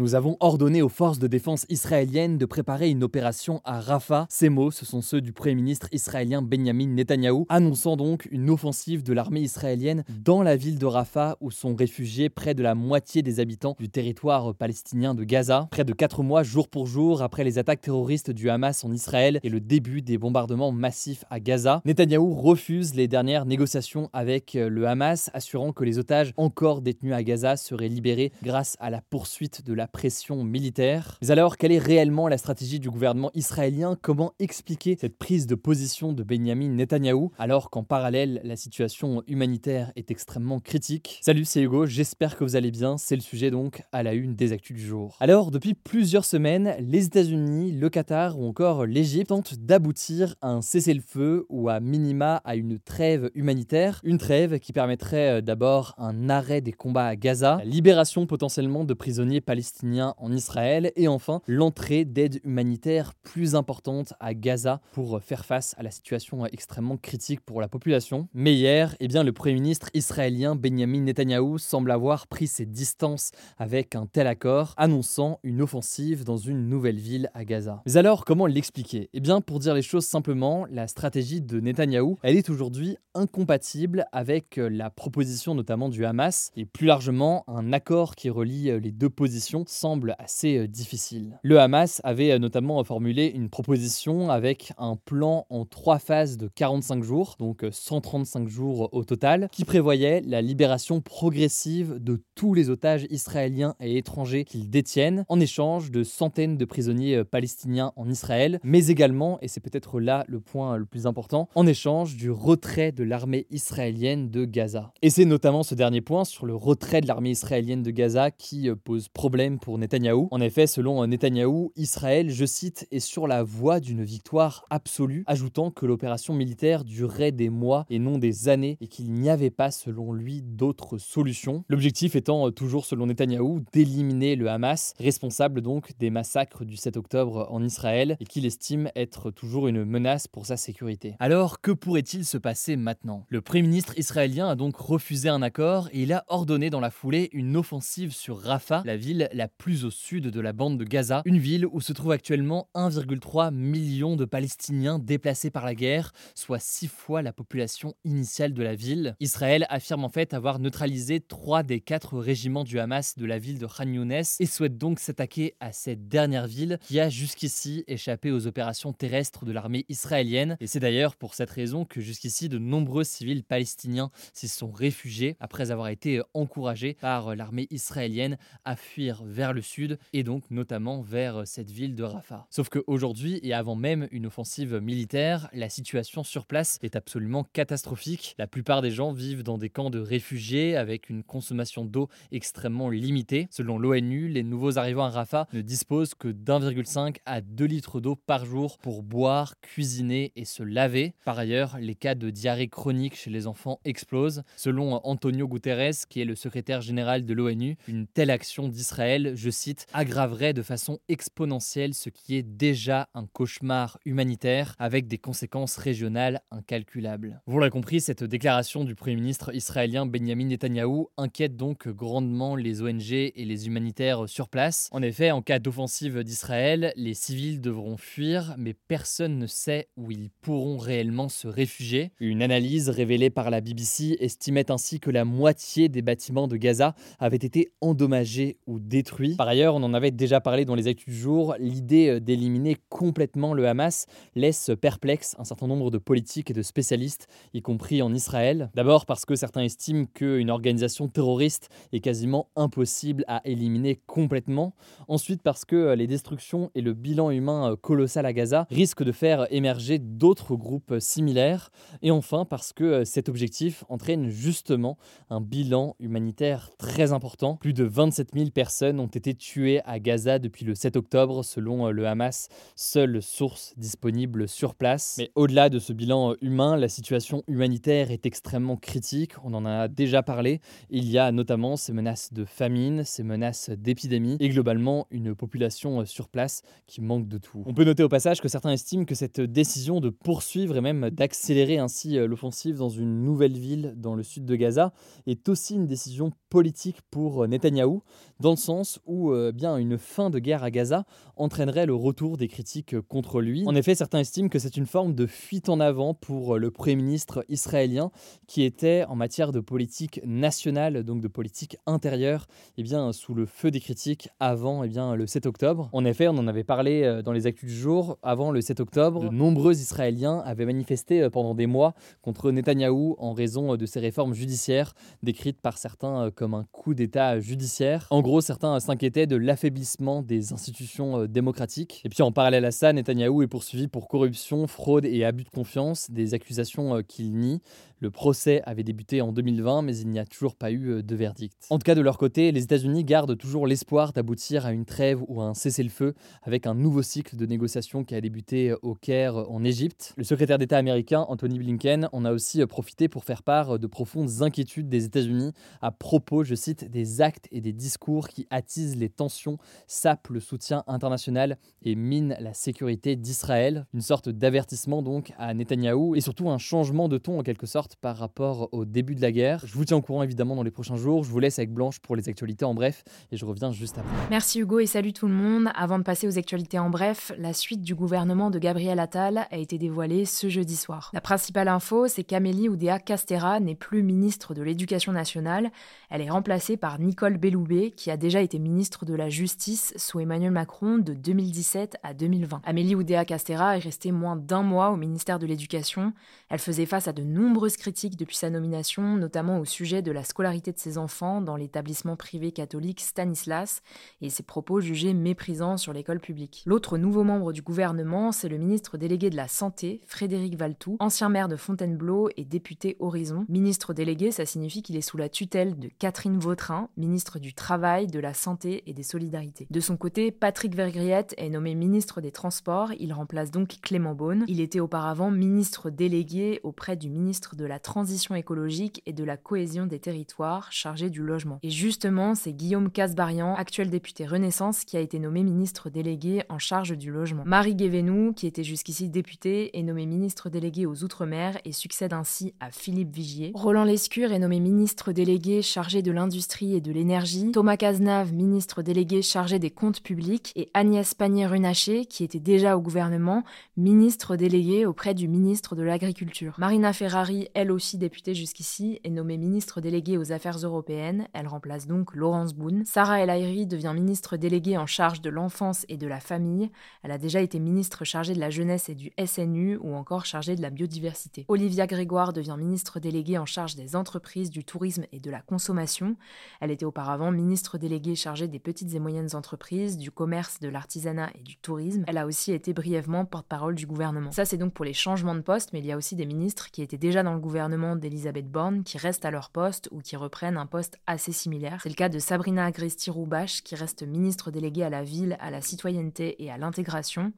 Nous avons ordonné aux forces de défense israéliennes de préparer une opération à Rafah. Ces mots, ce sont ceux du Premier ministre israélien Benjamin Netanyahou, annonçant donc une offensive de l'armée israélienne dans la ville de Rafah où sont réfugiés près de la moitié des habitants du territoire palestinien de Gaza. Près de 4 mois, jour pour jour, après les attaques terroristes du Hamas en Israël et le début des bombardements massifs à Gaza, Netanyahou refuse les dernières négociations avec le Hamas, assurant que les otages encore détenus à Gaza seraient libérés grâce à la poursuite de la pression militaire. Mais alors, quelle est réellement la stratégie du gouvernement israélien? Comment expliquer cette prise de position de Benjamin Netanyahou alors qu'en parallèle, la situation humanitaire est extrêmement critique? Salut, c'est Hugo, j'espère que vous allez bien. C'est le sujet donc à la une des actus du jour. Alors, depuis plusieurs semaines, les États-Unis, le Qatar ou encore l'Égypte tentent d'aboutir à un cessez-le-feu ou à minima à une trêve humanitaire. Une trêve qui permettrait euh, d'abord un arrêt des combats à Gaza, libération potentiellement de prisonniers palestiniens en Israël et enfin l'entrée d'aide humanitaire plus importante à Gaza pour faire face à la situation extrêmement critique pour la population. Mais hier, eh bien, le Premier ministre israélien Benjamin Netanyahou semble avoir pris ses distances avec un tel accord, annonçant une offensive dans une nouvelle ville à Gaza. Mais alors, comment l'expliquer? Eh bien, pour dire les choses simplement, la stratégie de Netanyahou, elle est aujourd'hui incompatible avec la proposition notamment du Hamas et plus largement un accord qui relie les deux positions semble assez euh, difficile. Le Hamas avait euh, notamment formulé une proposition avec un plan en trois phases de 45 jours, donc 135 euh, jours au total, qui prévoyait la libération progressive de tous les otages israéliens et étrangers qu'ils détiennent, en échange de centaines de prisonniers palestiniens en Israël, mais également, et c'est peut-être là le point le plus important, en échange du retrait de l'armée israélienne de Gaza. Et c'est notamment ce dernier point sur le retrait de l'armée israélienne de Gaza qui pose problème pour Netanyahou. En effet, selon Netanyahou, Israël, je cite, est sur la voie d'une victoire absolue, ajoutant que l'opération militaire durerait des mois et non des années et qu'il n'y avait pas, selon lui, d'autres solutions. L'objectif étant euh, toujours, selon Netanyahou, d'éliminer le Hamas, responsable donc des massacres du 7 octobre en Israël et qu'il estime être toujours une menace pour sa sécurité. Alors, que pourrait-il se passer maintenant? Le Premier ministre israélien a donc refusé un accord et il a ordonné dans la foulée une offensive sur Rafah, la ville la plus au sud de la bande de Gaza, une ville où se trouve actuellement 1,3 million de Palestiniens déplacés par la guerre, soit six fois la population initiale de la ville. Israël affirme en fait avoir neutralisé trois des quatre régiments du Hamas de la ville de Khan Younes et souhaite donc s'attaquer à cette dernière ville qui a jusqu'ici échappé aux opérations terrestres de l'armée israélienne. Et c'est d'ailleurs pour cette raison que jusqu'ici de nombreux civils palestiniens s'y sont réfugiés après avoir été encouragés par l'armée israélienne à fuir vers le sud et donc notamment vers euh, cette ville de Rafah. Sauf qu'aujourd'hui et avant même une offensive militaire, la situation sur place est absolument catastrophique. La plupart des gens vivent dans des camps de réfugiés avec une consommation d'eau extrêmement limitée. Selon l'ONU, les nouveaux arrivants à Rafah ne disposent que d'1,5 à 2 litres d'eau par jour pour boire, cuisiner et se laver. Par ailleurs, les cas de diarrhée chronique chez les enfants explosent. Selon Antonio Guterres, qui est le secrétaire général de l'ONU, une telle action d'Israël je cite, aggraverait de façon exponentielle ce qui est déjà un cauchemar humanitaire avec des conséquences régionales incalculables. Vous l'avez compris, cette déclaration du Premier ministre israélien Benjamin Netanyahou inquiète donc grandement les ONG et les humanitaires sur place. En effet, en cas d'offensive d'Israël, les civils devront fuir, mais personne ne sait où ils pourront réellement se réfugier. Une analyse révélée par la BBC estimait ainsi que la moitié des bâtiments de Gaza avaient été endommagés ou détruits Par ailleurs, on en avait déjà parlé dans les actus du jour, l'idée d'éliminer complètement le Hamas laisse perplexe un certain nombre de politiques et de spécialistes, y compris en Israël. D'abord parce que certains estiment qu'une organisation terroriste est quasiment impossible à éliminer complètement. Ensuite parce que les destructions et le bilan humain colossal à Gaza risquent de faire émerger d'autres groupes similaires. Et enfin parce que cet objectif entraîne justement un bilan humanitaire très important. Plus de 27 000 personnes ont été tuées à Gaza depuis le 7 octobre selon le Hamas, seule source disponible sur place. Mais au-delà de ce bilan humain, la situation humanitaire est extrêmement critique. On en a déjà parlé. Il y a notamment ces menaces de famine, ces menaces d'épidémie et globalement une population sur place qui manque de tout. On peut noter au passage que certains estiment que cette décision de poursuivre et même d'accélérer ainsi l'offensive dans une nouvelle ville dans le sud de Gaza est aussi une décision politique pour Netanyahou, dans le sens où euh, bien une fin de guerre à Gaza entraînerait le retour des critiques contre lui. En effet, certains estiment que c'est une forme de fuite en avant pour le Premier ministre israélien qui était en matière de politique nationale, donc de politique intérieure, eh bien, sous le feu des critiques avant eh bien, le 7 octobre. En effet, on en avait parlé euh, dans les actus du jour, avant le 7 octobre, de nombreux Israéliens avaient manifesté euh, pendant des mois contre Netanyahou en raison de ses réformes judiciaires, décrites par certains comme un coup d'État judiciaire. En gros, certains s'inquiétaient de l'affaiblissement des institutions démocratiques. Et puis en parallèle à ça, Netanyahou est poursuivi pour corruption, fraude et abus de confiance, des accusations qu'il nie. Le procès avait débuté en 2020, mais il n'y a toujours pas eu euh, de verdict. En tout cas, de leur côté, les États-Unis gardent toujours l'espoir d'aboutir à une trêve ou à un cessez-le-feu avec un nouveau cycle de négociations qui a débuté euh, au Caire en Égypte. Le secrétaire d'État américain Anthony Blinken en a aussi euh, profité pour faire part de profondes inquiétudes des États-Unis à propos, je cite, des actes et des discours qui attisent les tensions, sapent le soutien international et minent la sécurité d'Israël. Une sorte d'avertissement donc à Netanyahou et surtout un changement de ton en quelque sorte par rapport au début de la guerre. Je vous tiens au courant évidemment dans les prochains jours. Je vous laisse avec Blanche pour les actualités en bref et je reviens juste après. Merci Hugo et salut tout le monde. Avant de passer aux actualités en bref, la suite du gouvernement de Gabriel Attal a été dévoilée ce jeudi soir. La principale info, c'est qu'Amélie Oudéa Castera n'est plus ministre de l'Éducation nationale. Elle est remplacée par Nicole Belloubet, qui a déjà été ministre de la Justice sous Emmanuel Macron de 2017 à 2020. Amélie Oudéa Castera est restée moins d'un mois au ministère de l'Éducation. Elle faisait face à de nombreuses critiques depuis sa nomination, notamment au sujet de la scolarité de ses enfants dans l'établissement privé catholique Stanislas et ses propos jugés méprisants sur l'école publique. L'autre nouveau membre du gouvernement, c'est le ministre délégué de la Santé, Frédéric Valtou, ancien maire de Fontainebleau et député Horizon. Ministre délégué, ça signifie qu'il est sous la tutelle de Catherine Vautrin, ministre du Travail, de la Santé et des Solidarités. De son côté, Patrick Vergriette est nommé ministre des Transports, il remplace donc Clément Beaune. Il était auparavant ministre délégué auprès du ministre de la transition écologique et de la cohésion des territoires chargé du logement. Et justement, c'est Guillaume Casbarian, actuel député Renaissance, qui a été nommé ministre délégué en charge du logement. Marie Guévenou, qui était jusqu'ici députée, est nommée ministre délégué aux Outre-mer et succède ainsi à Philippe Vigier. Roland Lescure est nommé ministre délégué chargé de l'industrie et de l'énergie. Thomas Cazenave, ministre délégué chargé des comptes publics. Et Agnès Pannier-Runacher, qui était déjà au gouvernement, ministre délégué auprès du ministre de l'Agriculture. Marina Ferrari, elle aussi députée jusqu'ici, est nommée ministre déléguée aux Affaires européennes. Elle remplace donc Laurence Boone. Sarah El Haïry devient ministre déléguée en charge de l'enfance et de la famille. Elle a déjà été ministre chargée de la jeunesse et du SNU ou encore chargée de la biodiversité. Olivia Grégoire devient ministre déléguée en charge des entreprises, du tourisme et de la consommation. Elle était auparavant ministre déléguée chargée des petites et moyennes entreprises, du commerce, de l'artisanat et du tourisme. Elle a aussi été brièvement porte-parole du gouvernement. Ça c'est donc pour les changements de poste, mais il y a aussi des ministres qui étaient déjà dans le gouvernement gouvernement d'Elisabeth Borne qui restent à leur poste ou qui reprennent un poste assez similaire. C'est le cas de Sabrina Agresti-Roubache qui reste ministre déléguée à la ville, à la citoyenneté et à l'intégration.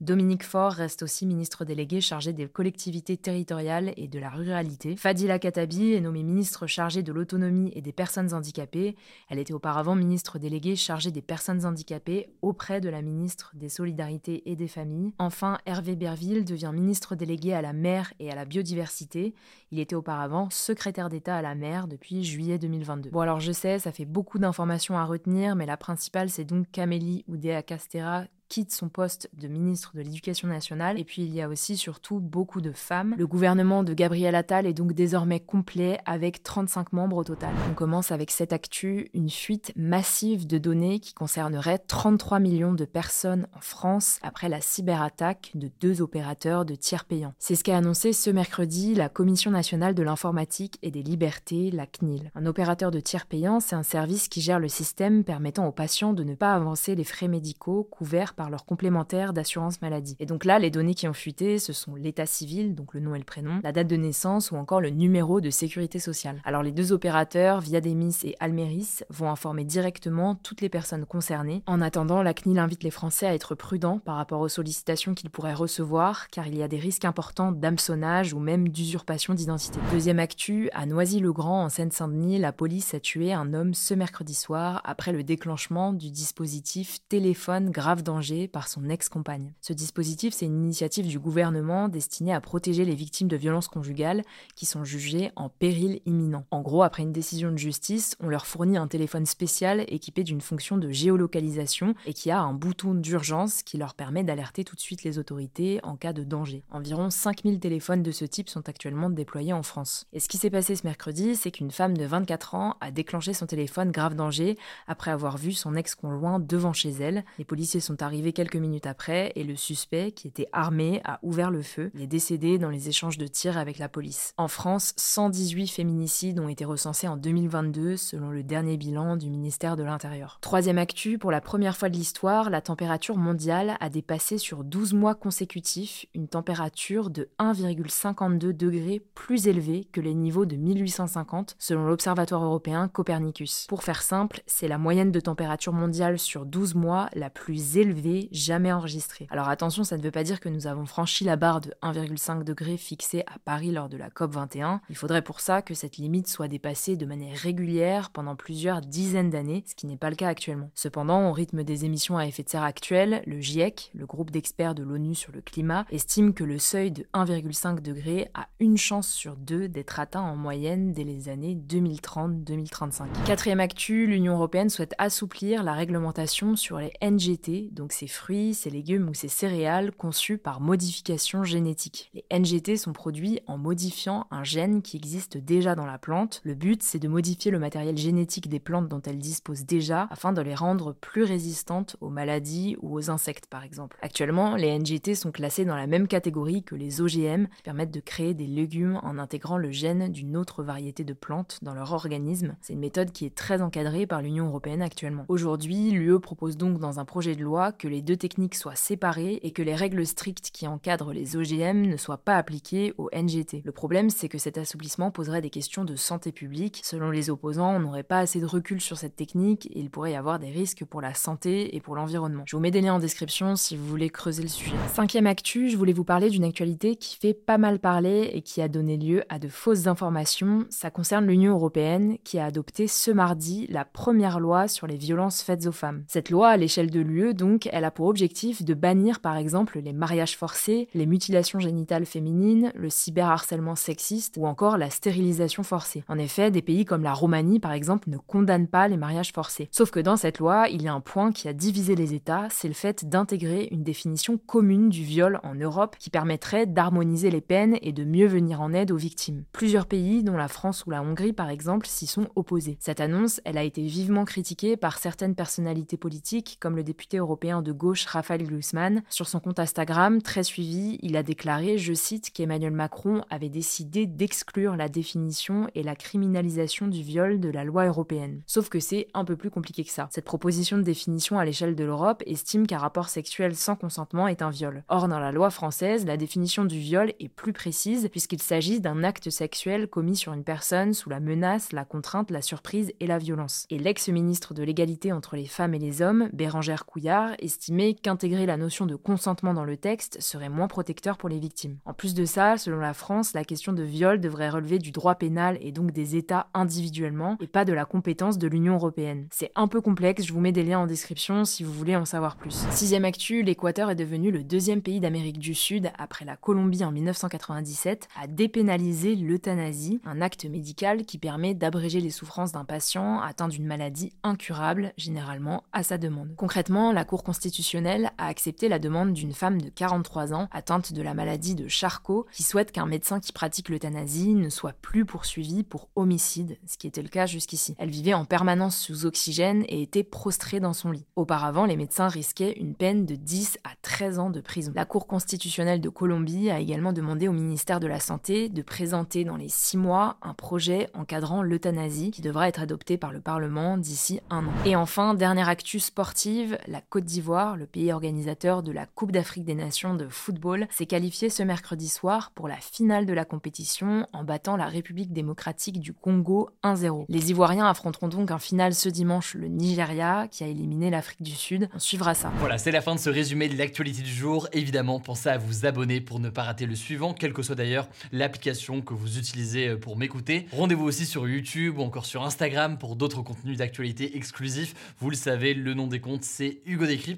Dominique Faure reste aussi ministre délégué chargé des collectivités territoriales et de la ruralité. Fadila Katabi est nommée ministre chargée de l'autonomie et des personnes handicapées. Elle était auparavant ministre déléguée chargée des personnes handicapées auprès de la ministre des Solidarités et des Familles. Enfin, Hervé Berville devient ministre délégué à la mer et à la biodiversité. Il était auparavant secrétaire d'État à la mer depuis juillet 2022. Bon alors je sais, ça fait beaucoup d'informations à retenir, mais la principale c'est donc qu'Amélie Oudéa Castera quitte son poste de ministre de l'Éducation nationale. Et puis il y a aussi surtout beaucoup de femmes. Le gouvernement de Gabriel Attal est donc désormais complet avec 35 membres au total. On commence avec cette actu, une fuite massive de données qui concernerait 33 millions de personnes en France après la cyberattaque de deux opérateurs de tiers payants. C'est ce qu'a annoncé ce mercredi la Commission nationale de l'informatique et des libertés, la CNIL. Un opérateur de tiers payant, c'est un service qui gère le système permettant aux patients de ne pas avancer les frais médicaux couverts par leur complémentaire d'assurance maladie. Et donc là, les données qui ont fuité, ce sont l'état civil, donc le nom et le prénom, la date de naissance ou encore le numéro de sécurité sociale. Alors les deux opérateurs, Viademis et Almeris, vont informer directement toutes les personnes concernées. En attendant, la CNIL invite les Français à être prudents par rapport aux sollicitations qu'ils pourraient recevoir, car il y a des risques importants d'hameçonnage ou même d'usurpation d'identité. Deuxième actu, à Noisy-le-Grand, en Seine-Saint-Denis, la police a tué un homme ce mercredi soir après le déclenchement du dispositif téléphone grave danger par son ex-compagne. Ce dispositif, c'est une initiative du gouvernement destinée à protéger les victimes de violences conjugales qui sont jugées en péril imminent. En gros, après une décision de justice, on leur fournit un téléphone spécial équipé d'une fonction de géolocalisation et qui a un bouton d'urgence qui leur permet d'alerter tout de suite les autorités en cas de danger. Environ 5000 téléphones de ce type sont actuellement déployés en France. Et ce qui s'est passé ce mercredi, c'est qu'une femme de 24 ans a déclenché son téléphone grave danger après avoir vu son ex-conjoint devant chez elle. Les policiers sont arrivés quelques minutes après et le suspect, qui était armé, a ouvert le feu. Il est décédé dans les échanges de tirs avec la police. En France, 118 féminicides ont été recensés en 2022 selon le dernier bilan du ministère de l'Intérieur. Troisième actu, pour la première fois de l'histoire, la température mondiale a dépassé sur 12 mois consécutifs une température de 1,52 degrés plus élevée que les niveaux de 1850 selon l'Observatoire européen Copernicus. Pour faire simple, c'est la moyenne de température mondiale sur 12 mois la plus élevée jamais enregistrée. Alors attention, ça ne veut pas dire que nous avons franchi la barre de 1,5 degré fixée à Paris lors de la COP 21. Il faudrait pour ça que cette limite soit dépassée de manière régulière pendant plusieurs dizaines d'années, ce qui n'est pas le cas actuellement. Cependant, au rythme des émissions à effet de serre actuelles, le GIEC, le groupe d'experts de l'ONU sur le climat, estime que le seuil de 1,5 degré a une chance sur deux d'être atteint en moyenne dès les années 2030-2035. Quatrième actu, l'Union européenne souhaite assouplir la réglementation sur les NGT, donc ces fruits, ces légumes ou ces céréales conçus par modification génétique. Les NGT sont produits en modifiant un gène qui existe déjà dans la plante. Le but, c'est de modifier le matériel génétique des plantes dont elles disposent déjà afin de les rendre plus résistantes aux maladies ou aux insectes par exemple. Actuellement, les NGT sont classés dans la même catégorie que les OGM qui permettent de créer des légumes en intégrant le gène d'une autre variété de plantes dans leur organisme. C'est une méthode qui est très encadrée par l'Union européenne actuellement. Aujourd'hui, l'UE propose donc dans un projet de loi que les deux techniques soient séparées et que les règles strictes qui encadrent les OGM ne soient pas appliquées aux NGT. Le problème, c'est que cet assouplissement poserait des questions de santé publique. Selon les opposants, on n'aurait pas assez de recul sur cette technique et il pourrait y avoir des risques pour la santé et pour l'environnement. Je vous mets des liens en description si vous voulez creuser le sujet. Cinquième actu, je voulais vous parler d'une actualité qui fait pas mal parler et qui a donné lieu à de fausses informations. Ça concerne l'Union européenne qui a adopté ce mardi la première loi sur les violences faites aux femmes. Cette loi, à l'échelle de l'UE, donc, elle a pour objectif de bannir par exemple les mariages forcés, les mutilations génitales féminines, le cyberharcèlement sexiste ou encore la stérilisation forcée. En effet, des pays comme la Roumanie par exemple ne condamnent pas les mariages forcés. Sauf que dans cette loi, il y a un point qui a divisé les États, c'est le fait d'intégrer une définition commune du viol en Europe qui permettrait d'harmoniser les peines et de mieux venir en aide aux victimes. Plusieurs pays, dont la France ou la Hongrie par exemple, s'y sont opposés. Cette annonce, elle a été vivement critiquée par certaines personnalités politiques, comme le député européen de gauche Raphaël Glucksmann. Sur son compte Instagram, très suivi, il a déclaré, je cite, qu'Emmanuel Macron avait décidé d'exclure la définition et la criminalisation du viol de la loi européenne. Sauf que c'est un peu plus compliqué que ça. Cette proposition de définition à l'échelle de l'Europe estime qu'un rapport sexuel sans consentement est un viol. Or, dans la loi française, la définition du viol est plus précise puisqu'il s'agit d'un acte sexuel commis sur une personne sous la menace, la contrainte, la surprise et la violence. Et l'ex-ministre de l'égalité entre les femmes et les hommes, Bérangère Couillard, estimait qu'intégrer la notion de consentement dans le texte serait moins protecteur pour les victimes. En plus de ça, selon la France, la question de viol devrait relever du droit pénal et donc des États individuellement et pas de la compétence de l'Union européenne. C'est un peu complexe, je vous mets des liens en description si vous voulez en savoir plus. Sixième actu, l'Équateur est devenu le deuxième pays d'Amérique du Sud, après la Colombie en 1997, à dépénaliser l'euthanasie, un acte médical qui permet d'abréger les souffrances d'un patient atteint d'une maladie incurable, généralement à sa demande. Concrètement, la Cour constitutionnelle a accepté la demande d'une femme de 43 ans atteinte de la maladie de Charcot qui souhaite qu'un médecin qui pratique l'euthanasie ne soit plus poursuivi pour homicide, ce qui était le cas jusqu'ici. Elle vivait en permanence sous oxygène et était prostrée dans son lit. Auparavant, les médecins risquaient une peine de 10 à 13 ans de prison. La Cour constitutionnelle de Colombie a également demandé au ministère de la Santé de présenter dans les 6 mois un projet encadrant l'euthanasie qui devra être adopté par le Parlement d'ici un an. Et enfin, dernière actu sportive, la Côte d'Ivoire, le pays organisateur de la Coupe d'Afrique des Nations de football, s'est qualifié ce mercredi soir pour la finale de la compétition en battant la République démocratique du Congo 1-0. Les Ivoiriens affronteront donc en finale ce dimanche le Nigeria qui a éliminé l'Afrique du Sud. On suivra ça. Voilà, c'est la fin de ce résumé de l'actualité du jour. Évidemment, pensez à vous abonner pour ne pas rater le suivant, quelle que soit d'ailleurs l'application que vous utilisez pour m'écouter. Rendez-vous aussi sur YouTube ou encore sur Instagram pour d'autres contenus d'actualité exclusifs. Vous le savez, le nom des comptes, c'est Hugo Décrypte.